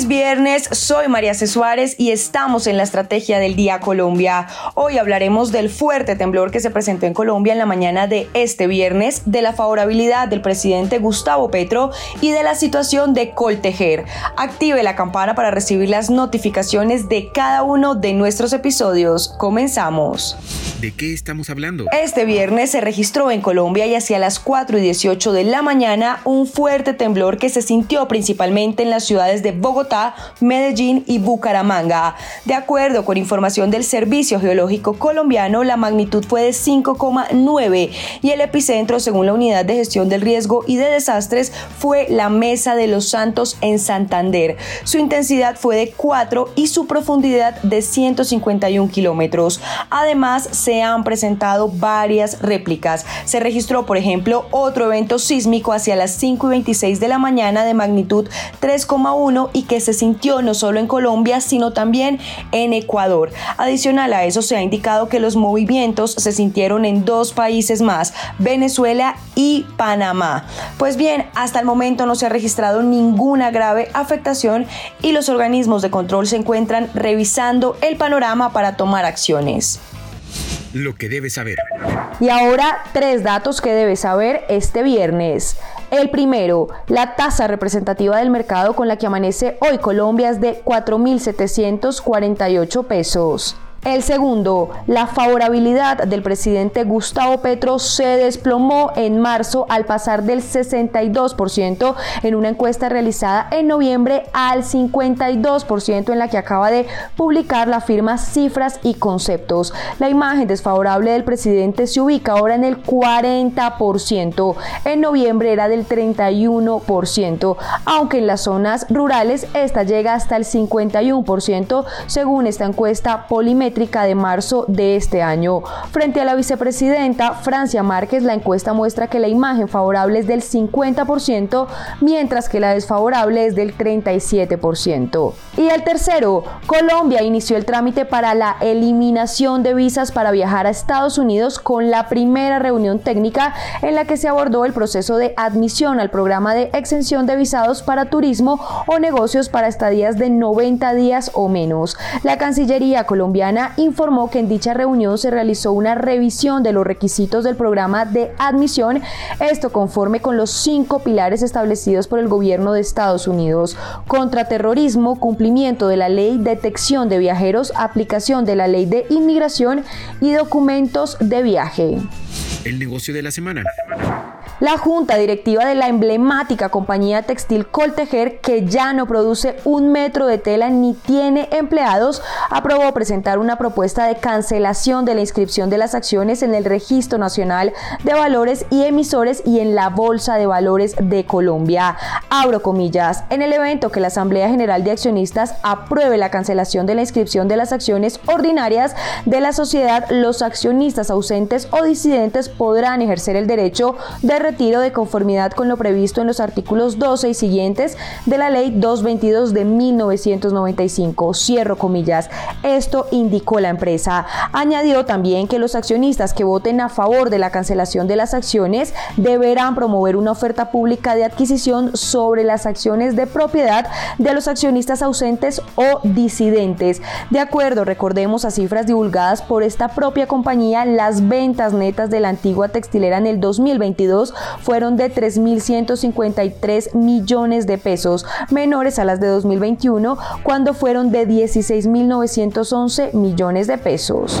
Feliz viernes, soy María C. Suárez y estamos en la Estrategia del Día Colombia. Hoy hablaremos del fuerte temblor que se presentó en Colombia en la mañana de este viernes, de la favorabilidad del presidente Gustavo Petro y de la situación de Coltejer. Active la campana para recibir las notificaciones de cada uno de nuestros episodios. Comenzamos. ¿De qué estamos hablando? Este viernes se registró en Colombia y hacia las 4 y 18 de la mañana un fuerte temblor que se sintió principalmente en las ciudades de Bogotá, Medellín y Bucaramanga. De acuerdo con información del Servicio Geológico Colombiano, la magnitud fue de 5,9 y el epicentro, según la Unidad de Gestión del Riesgo y de Desastres, fue la Mesa de los Santos en Santander. Su intensidad fue de 4 y su profundidad de 151 kilómetros. Además, se han presentado varias réplicas. Se registró, por ejemplo, otro evento sísmico hacia las 5 y 26 de la mañana de magnitud 3,1 y que se sintió no solo en Colombia, sino también en Ecuador. Adicional a eso, se ha indicado que los movimientos se sintieron en dos países más, Venezuela y Panamá. Pues bien, hasta el momento no se ha registrado ninguna grave afectación y los organismos de control se encuentran revisando el panorama para tomar acciones lo que debes saber. Y ahora tres datos que debes saber este viernes. El primero, la tasa representativa del mercado con la que amanece hoy Colombia es de 4.748 pesos. El segundo, la favorabilidad del presidente Gustavo Petro se desplomó en marzo al pasar del 62% en una encuesta realizada en noviembre al 52% en la que acaba de publicar la firma Cifras y Conceptos. La imagen desfavorable del presidente se ubica ahora en el 40%. En noviembre era del 31%, aunque en las zonas rurales esta llega hasta el 51% según esta encuesta polimétrica de marzo de este año. Frente a la vicepresidenta Francia Márquez, la encuesta muestra que la imagen favorable es del 50%, mientras que la desfavorable es del 37%. Y el tercero, Colombia inició el trámite para la eliminación de visas para viajar a Estados Unidos con la primera reunión técnica en la que se abordó el proceso de admisión al programa de exención de visados para turismo o negocios para estadías de 90 días o menos. La Cancillería colombiana informó que en dicha reunión se realizó una revisión de los requisitos del programa de admisión, esto conforme con los cinco pilares establecidos por el gobierno de Estados Unidos, contraterrorismo, cumplimiento de la ley, detección de viajeros, aplicación de la ley de inmigración y documentos de viaje. El negocio de la semana. La junta directiva de la emblemática compañía textil Coltejer, que ya no produce un metro de tela ni tiene empleados, aprobó presentar una propuesta de cancelación de la inscripción de las acciones en el Registro Nacional de Valores y Emisores y en la Bolsa de Valores de Colombia. Abro comillas, en el evento que la Asamblea General de Accionistas apruebe la cancelación de la inscripción de las acciones ordinarias de la sociedad, los accionistas ausentes o disidentes podrán ejercer el derecho de retiro de conformidad con lo previsto en los artículos 12 y siguientes de la Ley 222 de 1995. Cierro comillas. Esto indicó la empresa. Añadió también que los accionistas que voten a favor de la cancelación de las acciones deberán promover una oferta pública de adquisición sobre las acciones de propiedad de los accionistas ausentes o disidentes. De acuerdo, recordemos a cifras divulgadas por esta propia compañía, las ventas netas de la antigua textilera en el 2022 fueron de 3.153 millones de pesos, menores a las de 2021, cuando fueron de 16.911 millones de pesos.